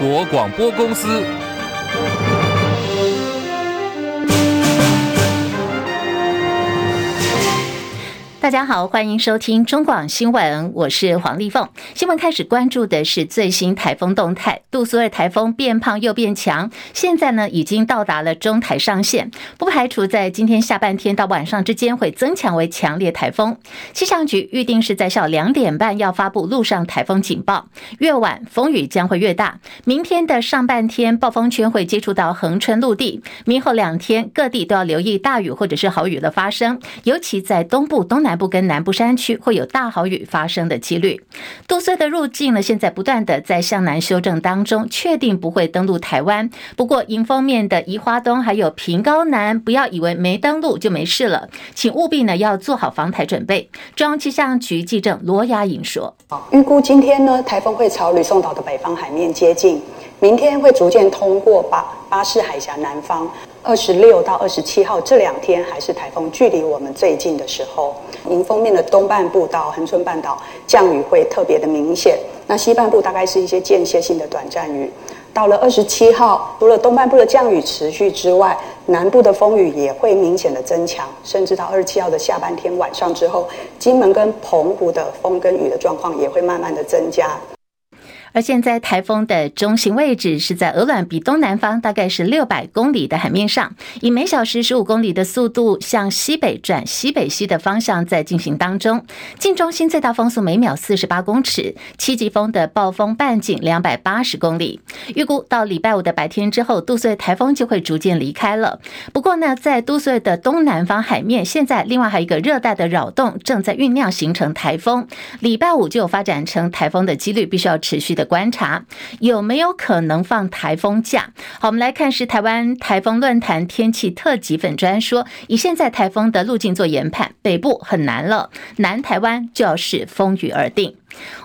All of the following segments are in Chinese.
国广播公司。大家好，欢迎收听中广新闻，我是黄丽凤。新闻开始关注的是最新台风动态，杜苏芮台风变胖又变强，现在呢已经到达了中台上线，不排除在今天下半天到晚上之间会增强为强烈台风。气象局预定是在下午两点半要发布陆上台风警报，越晚风雨将会越大。明天的上半天暴风圈会接触到恒春陆地，明后两天各地都要留意大雨或者是豪雨的发生，尤其在东部、东南部。部跟南部山区会有大豪雨发生的几率。杜苏芮的入境呢，现在不断的在向南修正当中，确定不会登陆台湾。不过迎风面的宜花东还有屏高南，不要以为没登陆就没事了，请务必呢要做好防台准备。中央气象局记者罗雅颖说：“预估今天呢，台风会朝吕宋岛的北方海面接近，明天会逐渐通过巴巴士海峡南方。”二十六到二十七号这两天还是台风距离我们最近的时候，迎风面的东半部到恒春半岛降雨会特别的明显，那西半部大概是一些间歇性的短暂雨。到了二十七号，除了东半部的降雨持续之外，南部的风雨也会明显的增强，甚至到二十七号的下半天晚上之后，金门跟澎湖的风跟雨的状况也会慢慢的增加。而现在台风的中心位置是在鹅卵鼻东南方，大概是六百公里的海面上，以每小时十五公里的速度向西北转西北西的方向在进行当中。近中心最大风速每秒四十八公尺，七级风的暴风半径两百八十公里。预估到礼拜五的白天之后，杜穗台风就会逐渐离开了。不过呢，在杜穗的东南方海面，现在另外还有一个热带的扰动正在酝酿形成台风，礼拜五就有发展成台风的几率，必须要持续。的观察有没有可能放台风假？好，我们来看是台湾台风论坛天气特辑粉专说，以现在台风的路径做研判，北部很难了，南台湾就要视风雨而定。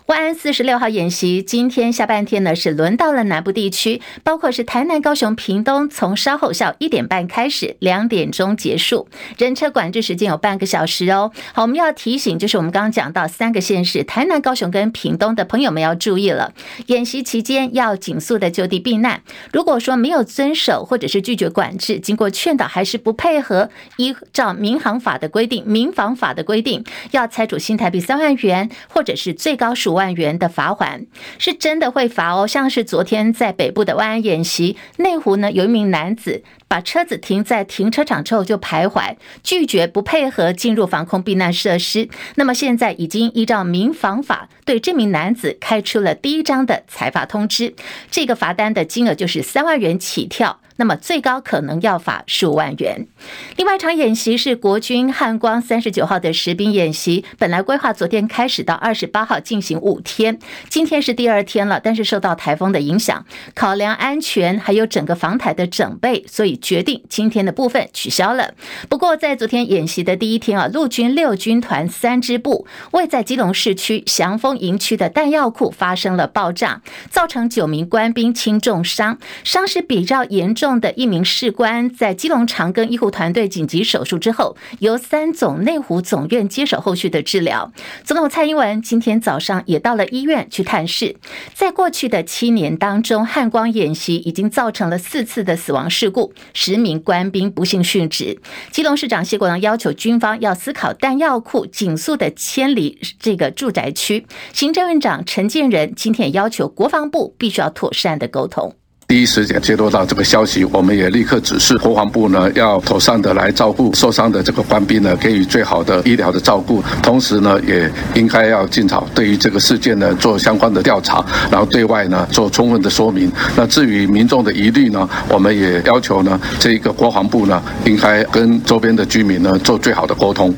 万安四十六号演习，今天下半天呢是轮到了南部地区，包括是台南、高雄、屏东，从稍后下午一点半开始，两点钟结束，人车管制时间有半个小时哦。好，我们要提醒，就是我们刚刚讲到三个县市，台南、高雄跟屏东的朋友们要注意了，演习期间要尽速的就地避难。如果说没有遵守或者是拒绝管制，经过劝导还是不配合，依照民航法的规定、民防法的规定，要拆除新台币三万元，或者是最最高十五万元的罚款，是真的会罚哦。像是昨天在北部的万安演习，内湖呢有一名男子把车子停在停车场之后就徘徊，拒绝不配合进入防空避难设施。那么现在已经依照民防法对这名男子开出了第一张的裁罚通知，这个罚单的金额就是三万元起跳。那么最高可能要罚数万元。另外一场演习是国军汉光三十九号的实兵演习，本来规划昨天开始到二十八号进行五天，今天是第二天了，但是受到台风的影响，考量安全还有整个防台的整备，所以决定今天的部分取消了。不过在昨天演习的第一天啊，陆军六军团三支部位在基隆市区祥丰营区的弹药库发生了爆炸，造成九名官兵轻重伤，伤势比较严重。中的一名士官在基隆长庚医护团队紧急手术之后，由三总内湖总院接手后续的治疗。总统蔡英文今天早上也到了医院去探视。在过去的七年当中，汉光演习已经造成了四次的死亡事故，十名官兵不幸殉职。基隆市长谢国梁要求军方要思考弹药库紧速的迁离这个住宅区。行政院长陈建仁今天也要求国防部必须要妥善的沟通。第一时间接收到这个消息，我们也立刻指示国防部呢，要妥善的来照顾受伤的这个官兵呢，给予最好的医疗的照顾。同时呢，也应该要尽早对于这个事件呢做相关的调查，然后对外呢做充分的说明。那至于民众的疑虑呢，我们也要求呢，这一个国防部呢，应该跟周边的居民呢做最好的沟通。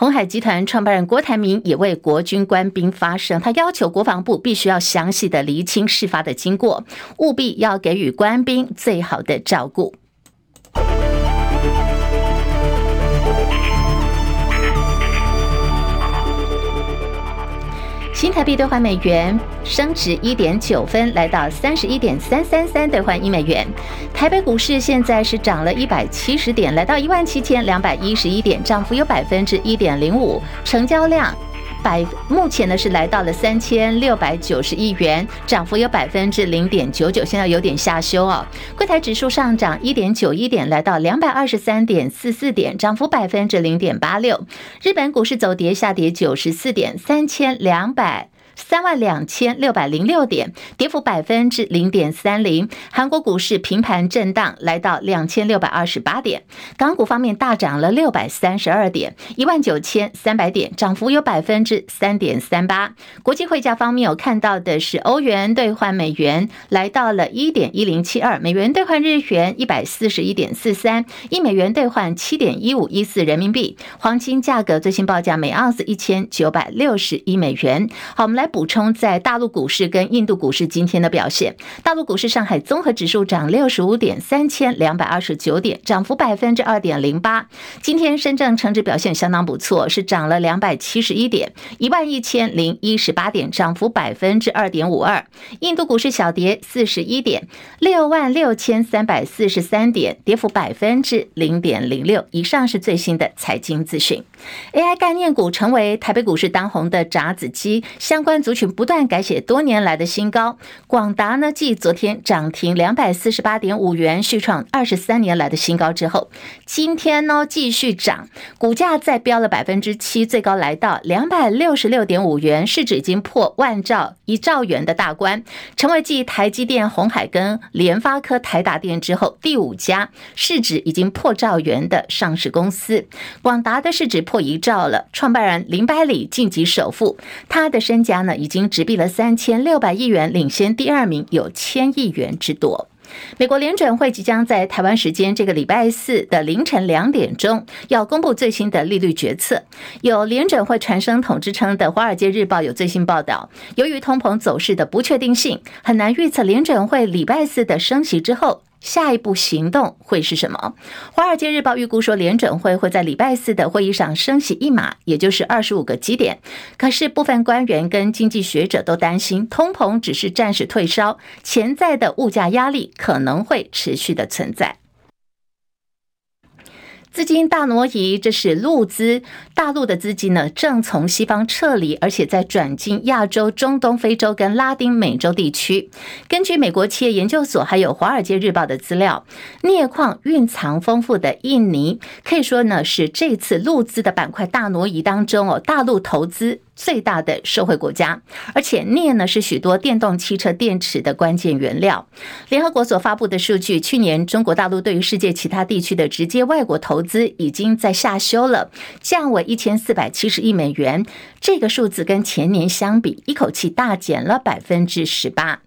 鸿海集团创办人郭台铭也为国军官兵发声，他要求国防部必须要详细的厘清事发的经过，务必要给予官兵最好的照顾。新台币兑换美元升值一点九分，来到三十一点三三三兑换一美元。台北股市现在是涨了一百七十点，来到一万七千两百一十一点，涨幅有百分之一点零五，成交量百目前呢是来到了三千六百九十亿元，涨幅有百分之零点九九，现在有点下修哦。柜台指数上涨一点九一点，来到两百二十三点四四点，涨幅百分之零点八六。日本股市走跌，下跌九十四点，三千两百。三万两千六百零六点，跌幅百分之零点三零。韩国股市平盘震荡，来到两千六百二十八点。港股方面大涨了六百三十二点，一万九千三百点，涨幅有百分之三点三八。国际汇价方面，有看到的是欧元兑换美元来到了一点一零七二，美元兑换日元一百四十一点四三，一美元兑换七点一五一四人民币。黄金价格最新报价每盎司一千九百六十一美元。好，我们来。补充在大陆股市跟印度股市今天的表现，大陆股市上海综合指数涨六十五点，三千两百二十九点，涨幅百分之二点零八。今天深圳成指表现相当不错，是涨了两百七十一点，一万一千零一十八点，涨幅百分之二点五二。印度股市小跌四十一点，六万六千三百四十三点，跌幅百分之零点零六。以上是最新的财经资讯。AI 概念股成为台北股市当红的炸子鸡，相关族群不断改写多年来的新高。广达呢，继昨天涨停两百四十八点五元，续创二十三年来的新高之后，今天呢继续涨，股价再飙了百分之七，最高来到两百六十六点五元，市值已经破万兆一兆元的大关，成为继台积电、鸿海跟联发科、台达电之后第五家市值已经破兆元的上市公司。广达的市值。破一兆了，创办人林百里晋级首富，他的身价家呢已经直逼了三千六百亿元，领先第二名有千亿元之多。美国联准会即将在台湾时间这个礼拜四的凌晨两点钟要公布最新的利率决策。有联准会传声筒之称的《华尔街日报》有最新报道，由于通膨走势的不确定性，很难预测联准会礼拜四的升息之后。下一步行动会是什么？《华尔街日报》预估说，联准会会在礼拜四的会议上升息一码，也就是二十五个基点。可是，部分官员跟经济学者都担心，通膨只是暂时退烧，潜在的物价压力可能会持续的存在。资金大挪移，这是陆资，大陆的资金呢正从西方撤离，而且在转进亚洲、中东、非洲跟拉丁美洲地区。根据美国企业研究所还有《华尔街日报》的资料，镍矿蕴藏丰富的印尼，可以说呢是这次陆资的板块大挪移当中哦，大陆投资。最大的社会国家，而且镍呢是许多电动汽车电池的关键原料。联合国所发布的数据，去年中国大陆对于世界其他地区的直接外国投资已经在下修了，降为一千四百七十亿美元。这个数字跟前年相比，一口气大减了百分之十八。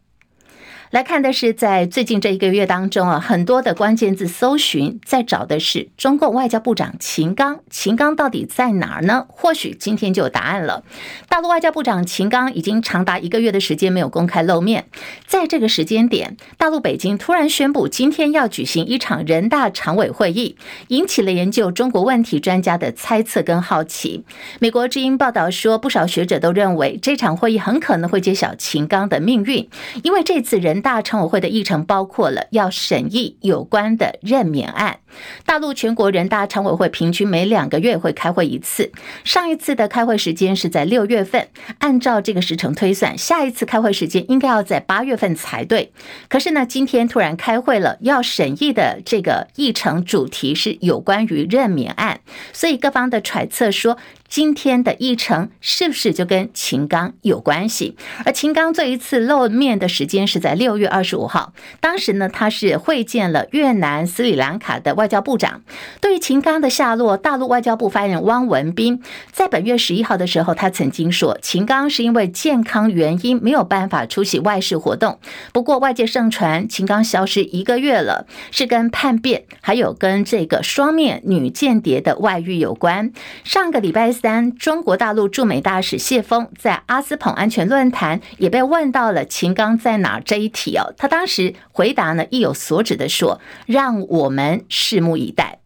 来看的是，在最近这一个月当中啊，很多的关键字搜寻在找的是中共外交部长秦刚，秦刚到底在哪儿呢？或许今天就有答案了。大陆外交部长秦刚已经长达一个月的时间没有公开露面，在这个时间点，大陆北京突然宣布今天要举行一场人大常委会议，引起了研究中国问题专家的猜测跟好奇。美国之音报道说，不少学者都认为这场会议很可能会揭晓秦刚的命运，因为这次人。大常委会的议程包括了要审议有关的任免案。大陆全国人大常委会平均每两个月会开会一次，上一次的开会时间是在六月份。按照这个时程推算，下一次开会时间应该要在八月份才对。可是呢，今天突然开会了，要审议的这个议程主题是有关于任免案，所以各方的揣测说。今天的议程是不是就跟秦刚有关系？而秦刚这一次露面的时间是在六月二十五号，当时呢，他是会见了越南、斯里兰卡的外交部长。对于秦刚的下落，大陆外交部发言人汪文斌在本月十一号的时候，他曾经说，秦刚是因为健康原因没有办法出席外事活动。不过外界盛传秦刚消失一个月了，是跟叛变还有跟这个双面女间谍的外遇有关。上个礼拜。三，中国大陆驻美大使谢锋在阿斯彭安全论坛也被问到了秦刚在哪这一题哦，他当时回答呢，意有所指的说，让我们拭目以待。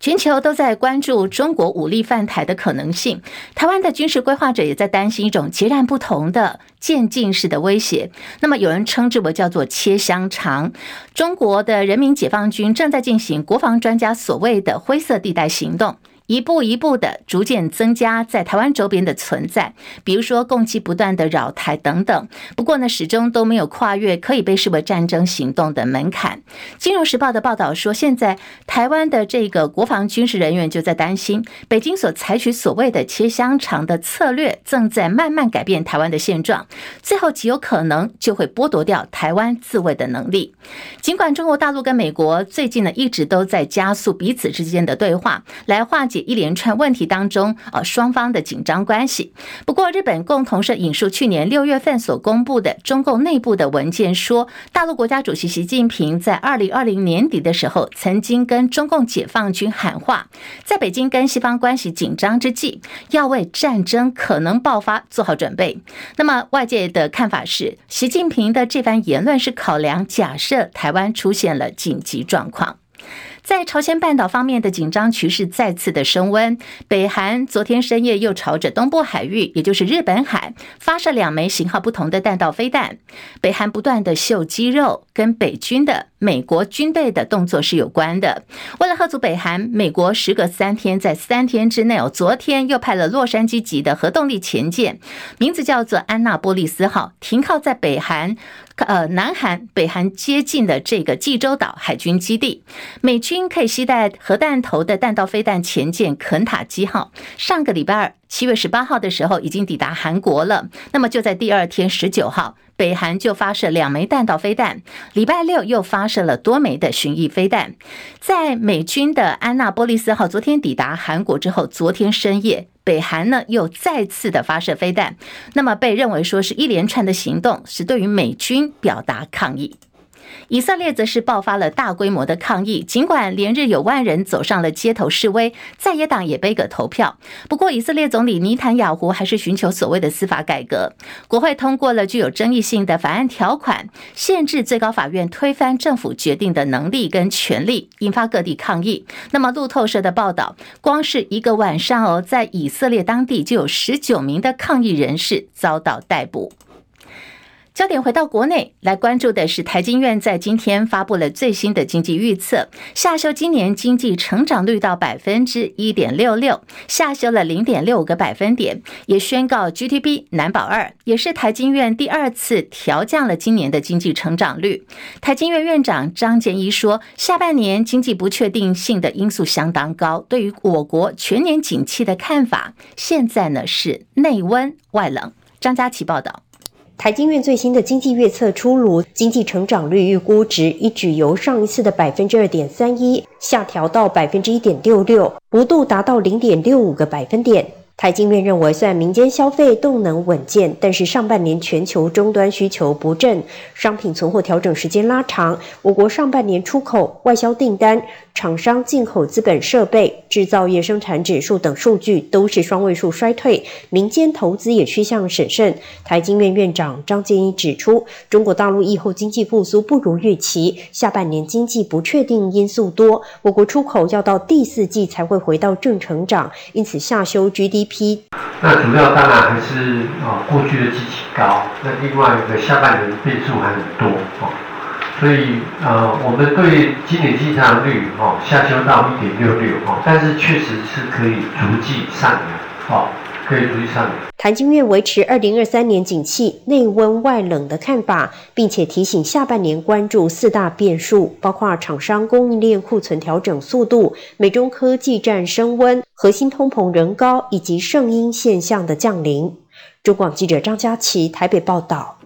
全球都在关注中国武力犯台的可能性，台湾的军事规划者也在担心一种截然不同的渐进式的威胁。那么有人称之为叫做切香肠。中国的人民解放军正在进行国防专家所谓的灰色地带行动。一步一步的逐渐增加在台湾周边的存在，比如说攻击不断的扰台等等。不过呢，始终都没有跨越可以被视为战争行动的门槛。金融时报的报道说，现在台湾的这个国防军事人员就在担心，北京所采取所谓的切香肠的策略，正在慢慢改变台湾的现状，最后极有可能就会剥夺掉台湾自卫的能力。尽管中国大陆跟美国最近呢一直都在加速彼此之间的对话，来化解。一连串问题当中，呃，双方的紧张关系。不过，日本共同社引述去年六月份所公布的中共内部的文件说，大陆国家主席习近平在二零二零年底的时候，曾经跟中共解放军喊话，在北京跟西方关系紧张之际，要为战争可能爆发做好准备。那么，外界的看法是，习近平的这番言论是考量假设台湾出现了紧急状况。在朝鲜半岛方面的紧张局势再次的升温，北韩昨天深夜又朝着东部海域，也就是日本海，发射两枚型号不同的弹道飞弹。北韩不断的秀肌肉，跟北军的美国军队的动作是有关的。为了吓阻北韩，美国时隔三天，在三天之内哦，昨天又派了洛杉矶级的核动力潜舰，名字叫做安娜波利斯号，停靠在北韩。呃，南韩、北韩接近的这个济州岛海军基地，美军军可以携带核弹头的弹道飞弹前舰肯塔基号，上个礼拜二七月十八号的时候已经抵达韩国了。那么就在第二天十九号，北韩就发射两枚弹道飞弹，礼拜六又发射了多枚的巡弋飞弹。在美军的安娜波利斯号昨天抵达韩国之后，昨天深夜。北韩呢又再次的发射飞弹，那么被认为说是一连串的行动，是对于美军表达抗议。以色列则是爆发了大规模的抗议，尽管连日有万人走上了街头示威，在野党也杯葛投票。不过，以色列总理尼坦雅胡还是寻求所谓的司法改革。国会通过了具有争议性的法案条款，限制最高法院推翻政府决定的能力跟权力，引发各地抗议。那么，路透社的报道，光是一个晚上哦，在以色列当地就有十九名的抗议人士遭到逮捕。焦点回到国内来关注的是，台经院在今天发布了最新的经济预测，下修今年经济成长率到百分之一点六六，下修了零点六个百分点，也宣告 GDP 难保二，也是台经院第二次调降了今年的经济成长率。台经院院长张建一说，下半年经济不确定性的因素相当高，对于我国全年景气的看法，现在呢是内温外冷。张佳琪报道。财经院最新的经济预测出炉，经济成长率预估值一举由上一次的百分之二点三一下调到百分之一点六六，幅度达到零点六五个百分点。台经院认为，虽然民间消费动能稳健，但是上半年全球终端需求不振，商品存货调整时间拉长。我国上半年出口、外销订单、厂商进口资本设备、制造业生产指数等数据都是双位数衰退，民间投资也趋向审慎。台经院院长张建一指出，中国大陆疫后经济复苏不如预期，下半年经济不确定因素多，我国出口要到第四季才会回到正成长，因此下修 G D。那主要当然还是啊，过去的基期高，那另外一个下半年的变数还很多哦，所以呃，我们对今年经济成长率哦下修到一点六六哦，但是确实是可以逐季上扬哦。可以上。谭经院维持二零二三年景气内温外冷的看法，并且提醒下半年关注四大变数，包括厂商供应链库存调整速度、美中科技战升温、核心通膨仍高，以及圣婴现象的降临。中广记者张佳琪台北报道。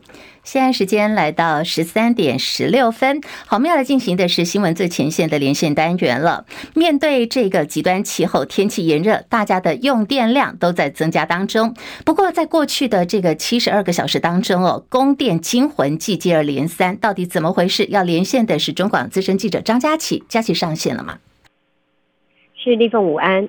现在时间来到十三点十六分，好，我们要来进行的是新闻最前线的连线单元了。面对这个极端气候，天气炎热，大家的用电量都在增加当中。不过，在过去的这个七十二个小时当中哦，供电惊魂记接二连三，到底怎么回事？要连线的是中广资深记者张佳琪，佳琪上线了吗？是立凤午安。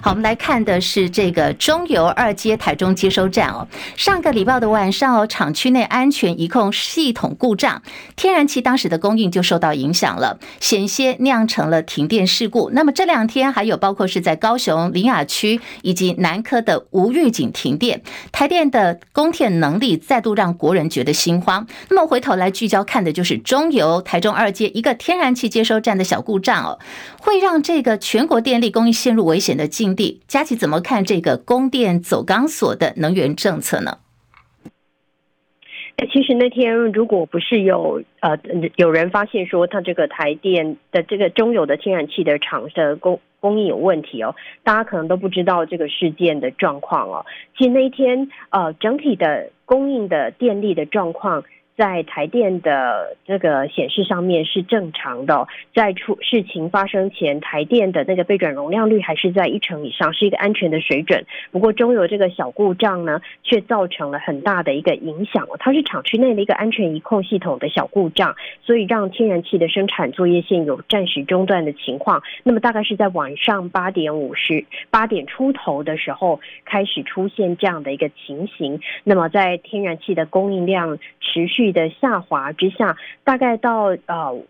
好，我们来看的是这个中油二街台中接收站哦。上个礼拜的晚上哦，厂区内安全一控系统故障，天然气当时的供应就受到影响了，险些酿成了停电事故。那么这两天还有包括是在高雄林雅区以及南科的无预警停电，台电的供电能力再度让国人觉得心慌。那么回头来聚焦看的就是中油台中二街一个天然气接收站的小故障哦，会让这个全国电力供应陷入危险的。的境地。佳琪怎么看这个供电走钢索的能源政策呢？其实那天如果不是有呃有人发现说他这个台电的这个中油的天然气的厂的供供应有问题哦，大家可能都不知道这个事件的状况哦。其实那一天呃整体的供应的电力的状况。在台电的这个显示上面是正常的，在出事情发生前，台电的那个备转容量率还是在一成以上，是一个安全的水准。不过中油这个小故障呢，却造成了很大的一个影响哦。它是厂区内的一个安全仪控系统的小故障，所以让天然气的生产作业线有暂时中断的情况。那么大概是在晚上八点五十八点出头的时候开始出现这样的一个情形。那么在天然气的供应量持续的下滑之下，大概到呃。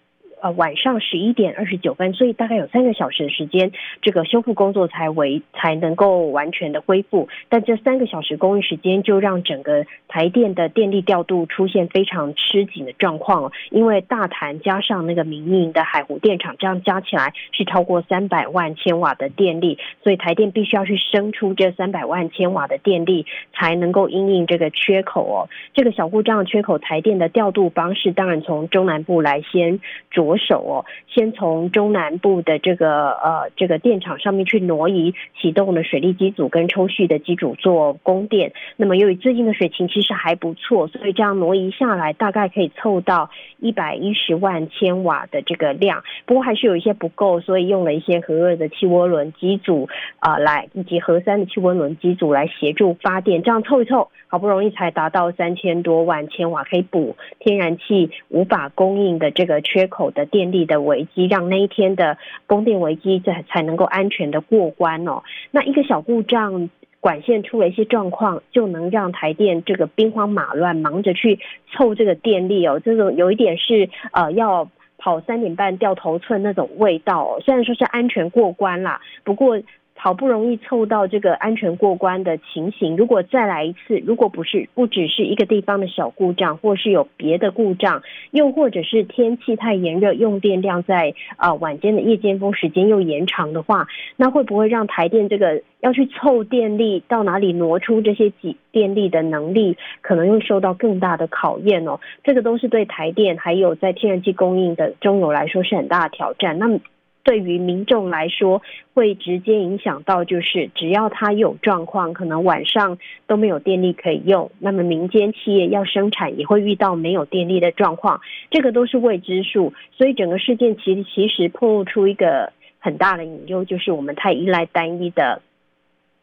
呃，晚上十一点二十九分，所以大概有三个小时的时间，这个修复工作才为才能够完全的恢复。但这三个小时供应时间，就让整个台电的电力调度出现非常吃紧的状况哦。因为大潭加上那个民营的海湖电厂，这样加起来是超过三百万千瓦的电力，所以台电必须要去生出这三百万千瓦的电力，才能够因应这个缺口哦。这个小故障缺口，台电的调度方式当然从中南部来先着。手哦，先从中南部的这个呃这个电厂上面去挪移，启动了水力机组跟抽蓄的机组做供电。那么由于最近的水情其实还不错，所以这样挪移下来，大概可以凑到一百一十万千瓦的这个量。不过还是有一些不够，所以用了一些核二的气涡轮机组啊、来，以及核三的气涡轮机组来协助发电。这样凑一凑，好不容易才达到三千多万千瓦，可以补天然气无法供应的这个缺口的。电力的危机，让那一天的供电危机才才能够安全的过关哦。那一个小故障，管线出了一些状况，就能让台电这个兵荒马乱，忙着去凑这个电力哦。这种有一点是呃要跑三点半掉头寸那种味道哦。虽然说是安全过关啦，不过。好不容易凑到这个安全过关的情形，如果再来一次，如果不是不只是一个地方的小故障，或是有别的故障，又或者是天气太炎热，用电量在啊、呃、晚间的夜间峰时间又延长的话，那会不会让台电这个要去凑电力到哪里挪出这些几电力的能力，可能又受到更大的考验哦？这个都是对台电还有在天然气供应的中油来说是很大的挑战。那么。对于民众来说，会直接影响到，就是只要他有状况，可能晚上都没有电力可以用，那么民间企业要生产也会遇到没有电力的状况，这个都是未知数。所以整个事件其实其实暴露出一个很大的隐忧，就是我们太依赖单一的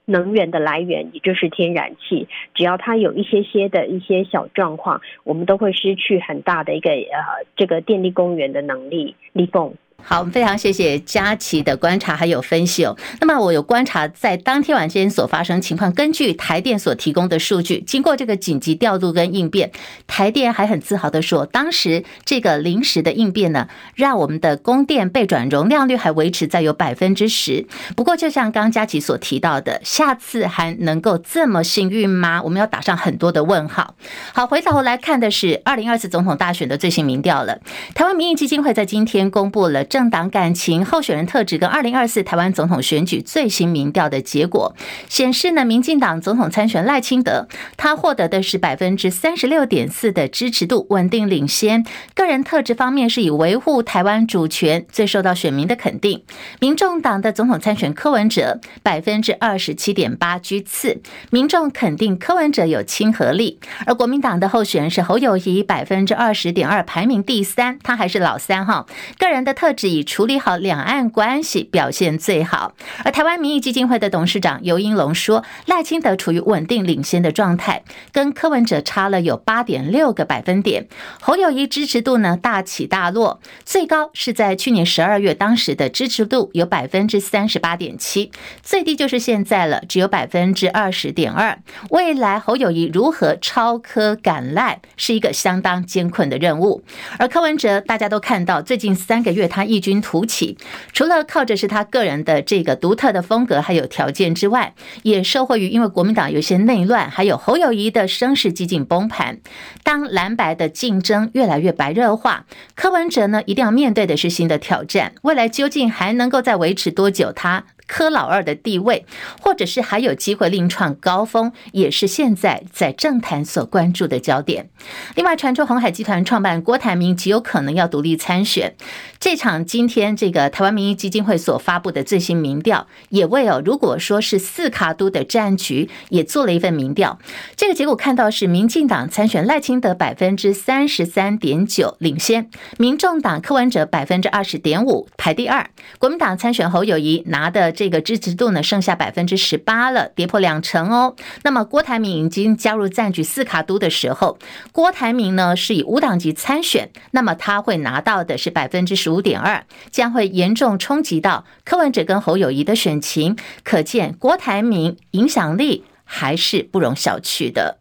能源的来源，也就是天然气。只要它有一些些的一些小状况，我们都会失去很大的一个呃这个电力供源的能力。立凤。好，我们非常谢谢佳琪的观察还有分析哦。那么我有观察在当天晚间所发生情况，根据台电所提供的数据，经过这个紧急调度跟应变，台电还很自豪的说，当时这个临时的应变呢，让我们的供电备转容量率还维持在有百分之十。不过，就像刚刚佳琪所提到的，下次还能够这么幸运吗？我们要打上很多的问号。好，回头来看的是二零二四总统大选的最新民调了。台湾民意基金会在今天公布了。政党感情、候选人特质跟二零二四台湾总统选举最新民调的结果显示呢，民进党总统参选赖清德，他获得的是百分之三十六点四的支持度，稳定领先。个人特质方面是以维护台湾主权最受到选民的肯定。民众党的总统参选柯文哲百分之二十七点八居次，民众肯定柯文哲有亲和力。而国民党的候选人是侯友宜百分之二十点二排名第三，他还是老三哈。个人的特是。以处理好两岸关系表现最好，而台湾民意基金会的董事长尤英龙说，赖清德处于稳定领先的状态，跟柯文哲差了有八点六个百分点。侯友谊支持度呢大起大落，最高是在去年十二月，当时的支持度有百分之三十八点七，最低就是现在了，只有百分之二十点二。未来侯友谊如何超科赶赖，是一个相当艰困的任务。而柯文哲大家都看到，最近三个月他异军突起，除了靠着是他个人的这个独特的风格还有条件之外，也受惠于因为国民党有些内乱，还有侯友谊的声势几近崩盘。当蓝白的竞争越来越白热化，柯文哲呢一定要面对的是新的挑战。未来究竟还能够再维持多久？他柯老二的地位，或者是还有机会另创高峰，也是现在在政坛所关注的焦点。另外，传出鸿海集团创办郭台铭极有可能要独立参选。这场今天这个台湾民意基金会所发布的最新民调，也为哦，如果说是四卡都的战局，也做了一份民调。这个结果看到是民进党参选赖清德百分之三十三点九领先，民众党柯文哲百分之二十点五排第二，国民党参选侯友谊拿的这个支持度呢剩下百分之十八了，跌破两成哦。那么郭台铭已经加入战局四卡都的时候，郭台铭呢是以无党籍参选，那么他会拿到的是百分之十。五点二将会严重冲击到柯文哲跟侯友谊的选情，可见郭台铭影响力还是不容小觑的。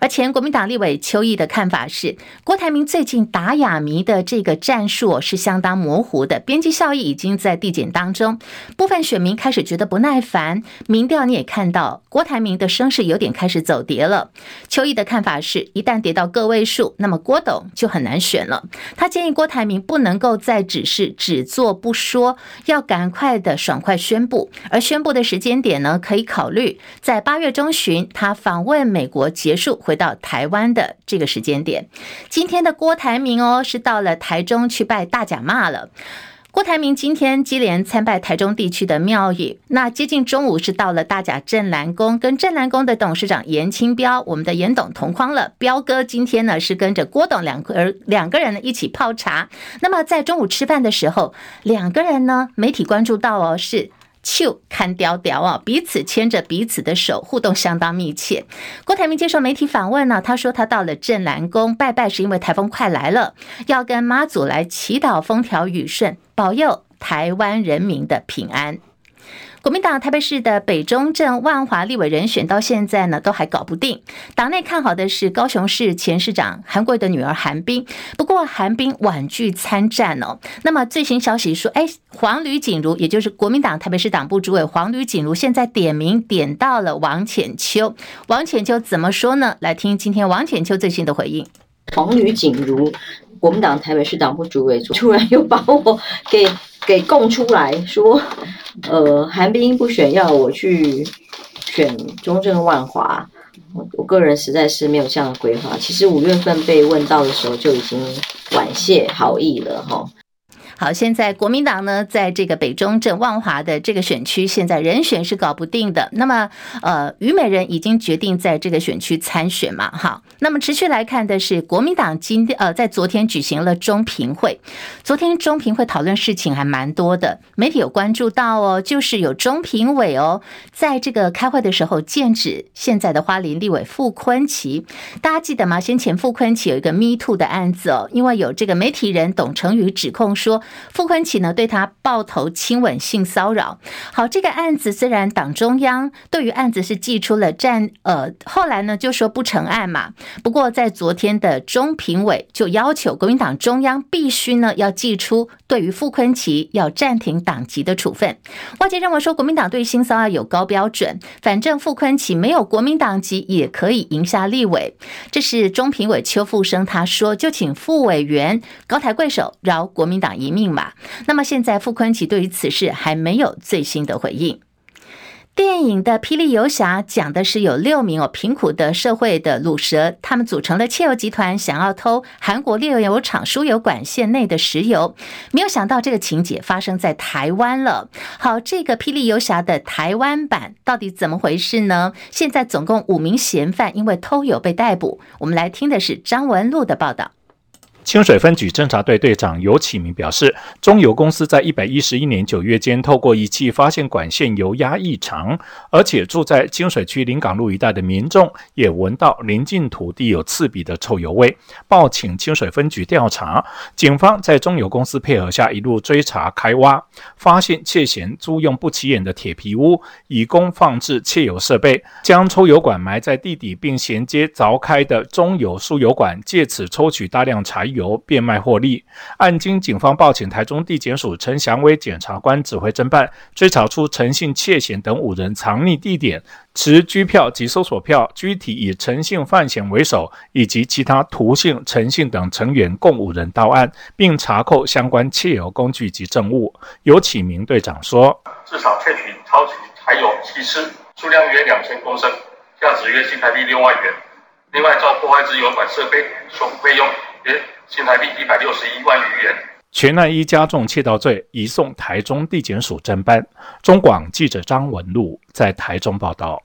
而前国民党立委邱毅的看法是，郭台铭最近打哑谜的这个战术是相当模糊的，边际效益已经在递减当中，部分选民开始觉得不耐烦。民调你也看到，郭台铭的声势有点开始走跌了。邱毅的看法是，一旦跌到个位数，那么郭董就很难选了。他建议郭台铭不能够再只是只做不说，要赶快的爽快宣布，而宣布的时间点呢，可以考虑在八月中旬他访问美国结束。回到台湾的这个时间点，今天的郭台铭哦，是到了台中去拜大甲妈了。郭台铭今天接连参拜台中地区的庙宇，那接近中午是到了大甲镇南宫，跟镇南宫的董事长颜清标，我们的颜董同框了。彪哥今天呢是跟着郭董两个人两个人呢一起泡茶。那么在中午吃饭的时候，两个人呢媒体关注到哦是。就看雕雕哦，彼此牵着彼此的手，互动相当密切。郭台铭接受媒体访问呢，他说他到了镇南宫拜拜，是因为台风快来了，要跟妈祖来祈祷风调雨顺，保佑台湾人民的平安。国民党台北市的北中正万华立委人选到现在呢都还搞不定，党内看好的是高雄市前市长韩国的女儿韩冰，不过韩冰婉拒参战哦。那么最新消息说，哎，黄吕锦如，也就是国民党台北市党部主委黄吕锦如，现在点名点到了王浅秋。王浅秋怎么说呢？来听今天王浅秋最新的回应。黄吕锦如，我们党台北市党部主委，突然又把我给给供出来说。呃，韩冰不选，要我去选中正万华，我我个人实在是没有这样的规划。其实五月份被问到的时候，就已经婉谢好意了，哈。好，现在国民党呢，在这个北中正万华的这个选区，现在人选是搞不定的。那么，呃，虞美人已经决定在这个选区参选嘛？好，那么持续来看的是国民党今天呃，在昨天举行了中评会。昨天中评会讨论事情还蛮多的，媒体有关注到哦，就是有中评委哦，在这个开会的时候剑指现在的花莲立委傅昆萁。大家记得吗？先前傅昆萁有一个 Me Too 的案子哦，因为有这个媒体人董成宇指控说。傅昆萁呢，对他抱头亲吻性骚扰。好，这个案子虽然党中央对于案子是祭出了战，呃，后来呢就说不成案嘛。不过在昨天的中评委就要求国民党中央必须呢要寄出对于傅昆萁要暂停党籍的处分。外界认为说国民党对性骚扰有高标准，反正傅昆萁没有国民党籍也可以赢下立委。这是中评委邱富生他说，就请傅委员高抬贵手饶国民党一命。命吧。那么现在傅崐萁对于此事还没有最新的回应。电影的《霹雳游侠》讲的是有六名哦贫苦的社会的鲁蛇，他们组成了窃油集团，想要偷韩国炼油厂输油管线内的石油。没有想到这个情节发生在台湾了。好，这个《霹雳游侠》的台湾版到底怎么回事呢？现在总共五名嫌犯因为偷油被逮捕。我们来听的是张文禄的报道。清水分局侦查队队长游启明表示，中油公司在一百一十一年九月间，透过仪器发现管线油压异常，而且住在清水区临港路一带的民众也闻到邻近土地有刺鼻的臭油味，报请清水分局调查。警方在中油公司配合下，一路追查开挖，发现窃嫌租用不起眼的铁皮屋，以供放置窃油设备，将抽油管埋在地底，并衔接凿开的中油输油管，借此抽取大量柴油。油变卖获利。案经警方报请台中地检署陈祥威检察官指挥侦办，追查出陈姓窃嫌等五人藏匿地点、持拘票及搜索票，具体以陈姓范闲为首，以及其他涂姓、陈姓等成员共五人到案，并查扣相关窃油工具及证物。尤启明队长说：“至少窃取超级柴油七次，数量约两千公升，价值约新台币六万元。另外，遭破坏之油管设备所费用新台币一百六十一万余元。”全案依加重窃盗罪移送台中地检署侦办。中广记者张文路在台中报道。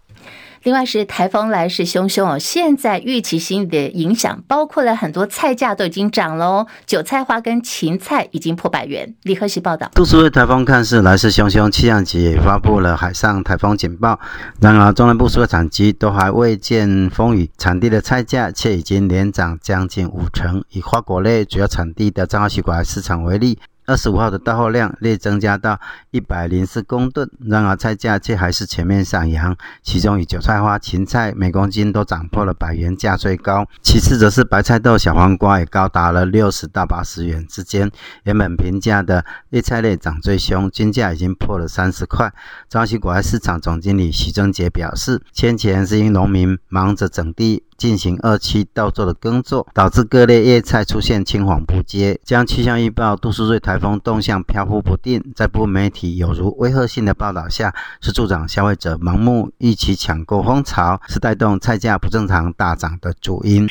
另外是台风来势汹汹哦，现在预期心理的影响包括了很多菜价都已经涨了哦，韭菜花跟芹菜已经破百元。李和喜报道，杜苏芮台风看似来势汹汹，气象局也发布了海上台风警报。然而，中南部所有产区都还未见风雨，产地的菜价却已经连涨将近五成。以花果类主要产地的彰化西瓜市场为例。二十五号的到货量略增加到一百零四公吨，然而菜价却还是全面上扬。其中以韭菜花、芹菜每公斤都涨破了百元价最高，其次则是白菜豆、小黄瓜也高达了六十到八十元之间。原本平价的叶菜类涨最凶，均价已经破了三十块。彰西果菜市场总经理许贞杰表示，先前是因农民忙着整地。进行二期稻作的耕作，导致各类叶菜出现青黄不接。将气象预报杜苏芮台风动向飘忽不定，在部分媒体有如威吓性的报道下，是助长消费者盲目预期抢购风潮，是带动菜价不正常大涨的主因。